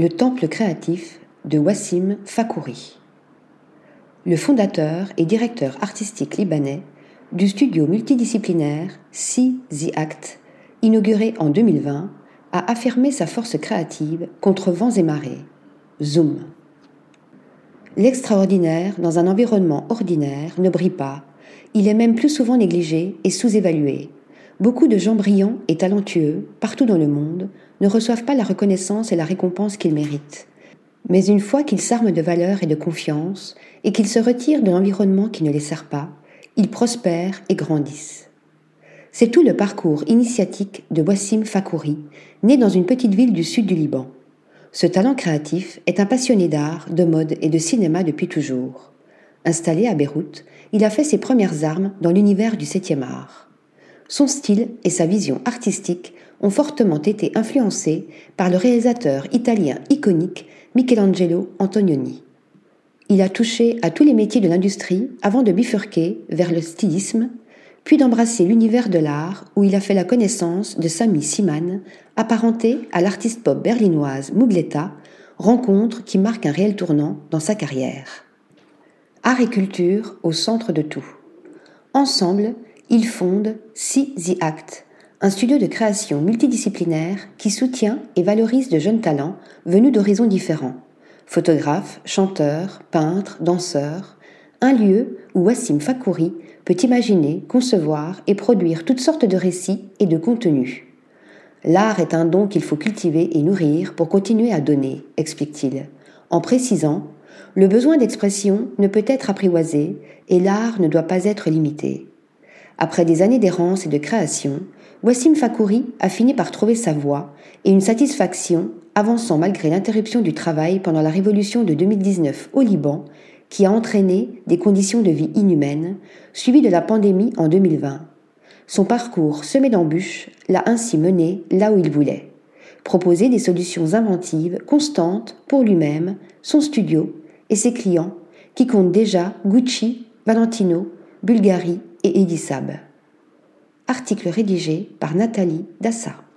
Le temple créatif de Wassim Fakouri. Le fondateur et directeur artistique libanais du studio multidisciplinaire See the Act, inauguré en 2020, a affirmé sa force créative contre vents et marées. Zoom. L'extraordinaire dans un environnement ordinaire ne brille pas, il est même plus souvent négligé et sous-évalué. Beaucoup de gens brillants et talentueux, partout dans le monde, ne reçoivent pas la reconnaissance et la récompense qu'ils méritent. Mais une fois qu'ils s'arment de valeur et de confiance, et qu'ils se retirent de l'environnement qui ne les sert pas, ils prospèrent et grandissent. C'est tout le parcours initiatique de Wassim Fakouri, né dans une petite ville du sud du Liban. Ce talent créatif est un passionné d'art, de mode et de cinéma depuis toujours. Installé à Beyrouth, il a fait ses premières armes dans l'univers du 7e art. Son style et sa vision artistique ont fortement été influencés par le réalisateur italien iconique Michelangelo Antonioni. Il a touché à tous les métiers de l'industrie avant de bifurquer vers le stylisme, puis d'embrasser l'univers de l'art où il a fait la connaissance de Sami Siman, apparenté à l'artiste pop berlinoise Mugletta, rencontre qui marque un réel tournant dans sa carrière. Art et culture au centre de tout. Ensemble, ils fondent See the Act, un studio de création multidisciplinaire qui soutient et valorise de jeunes talents venus d'horizons différents photographe, chanteur, peintre, danseur, un lieu où Wassim Fakouri peut imaginer, concevoir et produire toutes sortes de récits et de contenus. L'art est un don qu'il faut cultiver et nourrir pour continuer à donner, explique-t-il, en précisant Le besoin d'expression ne peut être apprivoisé et l'art ne doit pas être limité. Après des années d'errance et de création, Wassim Fakouri a fini par trouver sa voie et une satisfaction avançant malgré l'interruption du travail pendant la révolution de 2019 au Liban, qui a entraîné des conditions de vie inhumaines, suivies de la pandémie en 2020. Son parcours semé d'embûches l'a ainsi mené là où il voulait. Proposer des solutions inventives, constantes pour lui-même, son studio et ses clients, qui comptent déjà Gucci, Valentino, Bulgari et Edisab. Article rédigé par Nathalie Dassa.